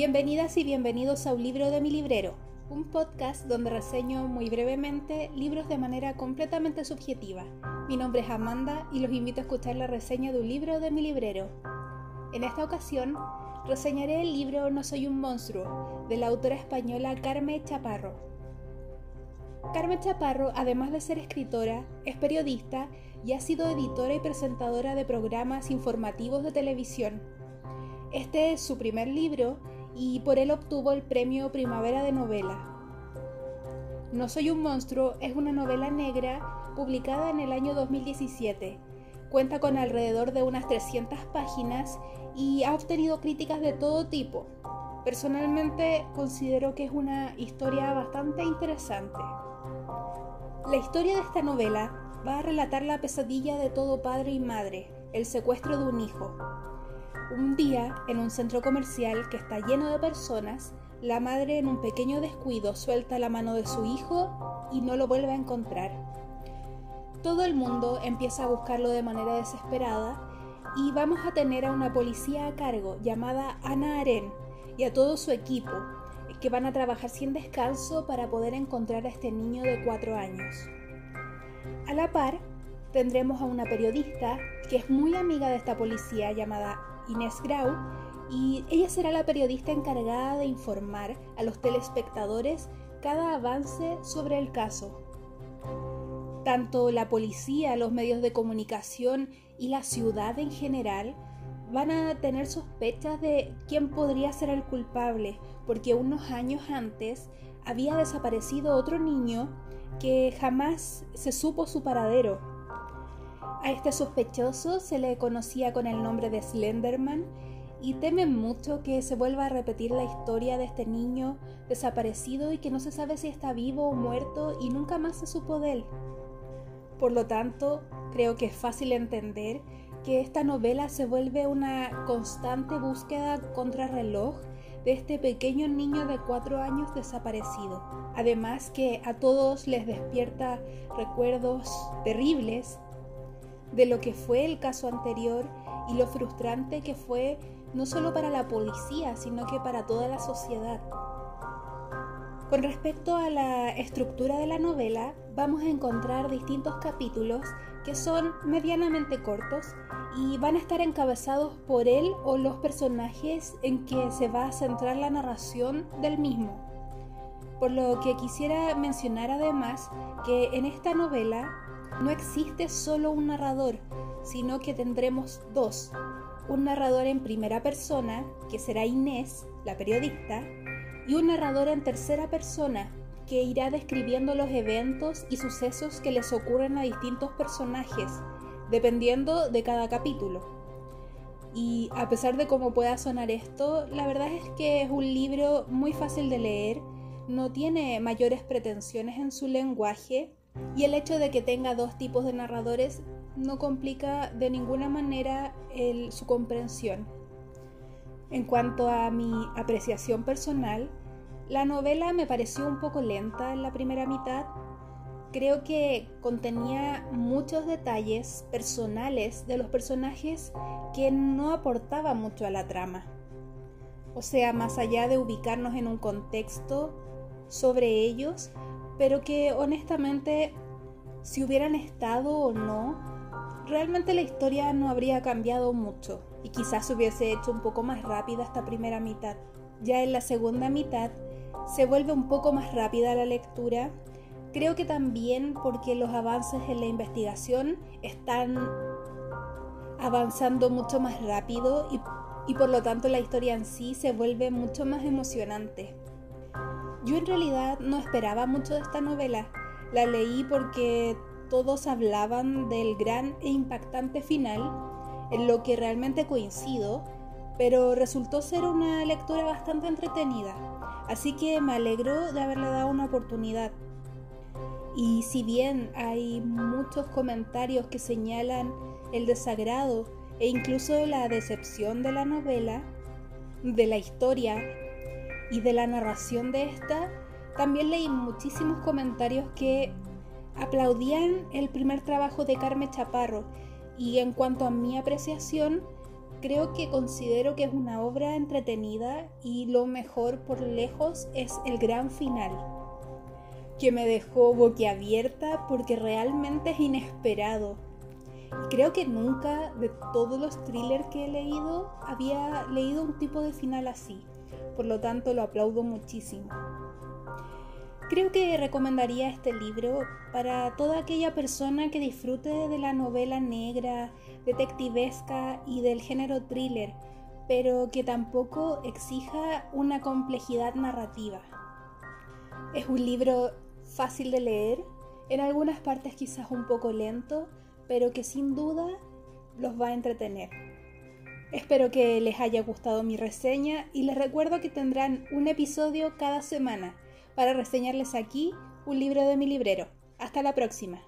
Bienvenidas y bienvenidos a Un libro de mi librero, un podcast donde reseño muy brevemente libros de manera completamente subjetiva. Mi nombre es Amanda y los invito a escuchar la reseña de un libro de mi librero. En esta ocasión, reseñaré el libro No soy un monstruo, de la autora española Carmen Chaparro. Carmen Chaparro, además de ser escritora, es periodista y ha sido editora y presentadora de programas informativos de televisión. Este es su primer libro y por él obtuvo el premio Primavera de Novela. No soy un monstruo es una novela negra publicada en el año 2017. Cuenta con alrededor de unas 300 páginas y ha obtenido críticas de todo tipo. Personalmente considero que es una historia bastante interesante. La historia de esta novela va a relatar la pesadilla de todo padre y madre, el secuestro de un hijo. Un día, en un centro comercial que está lleno de personas, la madre en un pequeño descuido suelta la mano de su hijo y no lo vuelve a encontrar. Todo el mundo empieza a buscarlo de manera desesperada y vamos a tener a una policía a cargo llamada Ana Aren y a todo su equipo que van a trabajar sin descanso para poder encontrar a este niño de cuatro años. A la par, tendremos a una periodista que es muy amiga de esta policía llamada Inés Grau, y ella será la periodista encargada de informar a los telespectadores cada avance sobre el caso. Tanto la policía, los medios de comunicación y la ciudad en general van a tener sospechas de quién podría ser el culpable, porque unos años antes había desaparecido otro niño que jamás se supo su paradero. A este sospechoso se le conocía con el nombre de Slenderman y temen mucho que se vuelva a repetir la historia de este niño desaparecido y que no se sabe si está vivo o muerto y nunca más se supo de él. Por lo tanto, creo que es fácil entender que esta novela se vuelve una constante búsqueda contra reloj de este pequeño niño de cuatro años desaparecido. Además que a todos les despierta recuerdos terribles de lo que fue el caso anterior y lo frustrante que fue no solo para la policía, sino que para toda la sociedad. Con respecto a la estructura de la novela, vamos a encontrar distintos capítulos que son medianamente cortos y van a estar encabezados por él o los personajes en que se va a centrar la narración del mismo. Por lo que quisiera mencionar además que en esta novela no existe solo un narrador, sino que tendremos dos. Un narrador en primera persona, que será Inés, la periodista, y un narrador en tercera persona, que irá describiendo los eventos y sucesos que les ocurren a distintos personajes, dependiendo de cada capítulo. Y a pesar de cómo pueda sonar esto, la verdad es que es un libro muy fácil de leer, no tiene mayores pretensiones en su lenguaje y el hecho de que tenga dos tipos de narradores no complica de ninguna manera su comprensión. En cuanto a mi apreciación personal, la novela me pareció un poco lenta en la primera mitad. Creo que contenía muchos detalles personales de los personajes que no aportaban mucho a la trama. O sea, más allá de ubicarnos en un contexto sobre ellos, pero que honestamente si hubieran estado o no, realmente la historia no habría cambiado mucho y quizás se hubiese hecho un poco más rápida esta primera mitad. Ya en la segunda mitad se vuelve un poco más rápida la lectura, creo que también porque los avances en la investigación están avanzando mucho más rápido y, y por lo tanto la historia en sí se vuelve mucho más emocionante. Yo en realidad no esperaba mucho de esta novela. La leí porque todos hablaban del gran e impactante final, en lo que realmente coincido, pero resultó ser una lectura bastante entretenida, así que me alegro de haberle dado una oportunidad. Y si bien hay muchos comentarios que señalan el desagrado e incluso la decepción de la novela, de la historia y de la narración de esta, también leí muchísimos comentarios que aplaudían el primer trabajo de Carmen Chaparro y en cuanto a mi apreciación, creo que considero que es una obra entretenida y lo mejor por lejos es el gran final, que me dejó boquiabierta porque realmente es inesperado. creo que nunca de todos los thrillers que he leído había leído un tipo de final así, por lo tanto lo aplaudo muchísimo. Creo que recomendaría este libro para toda aquella persona que disfrute de la novela negra, detectivesca y del género thriller, pero que tampoco exija una complejidad narrativa. Es un libro fácil de leer, en algunas partes quizás un poco lento, pero que sin duda los va a entretener. Espero que les haya gustado mi reseña y les recuerdo que tendrán un episodio cada semana para reseñarles aquí un libro de mi librero. Hasta la próxima.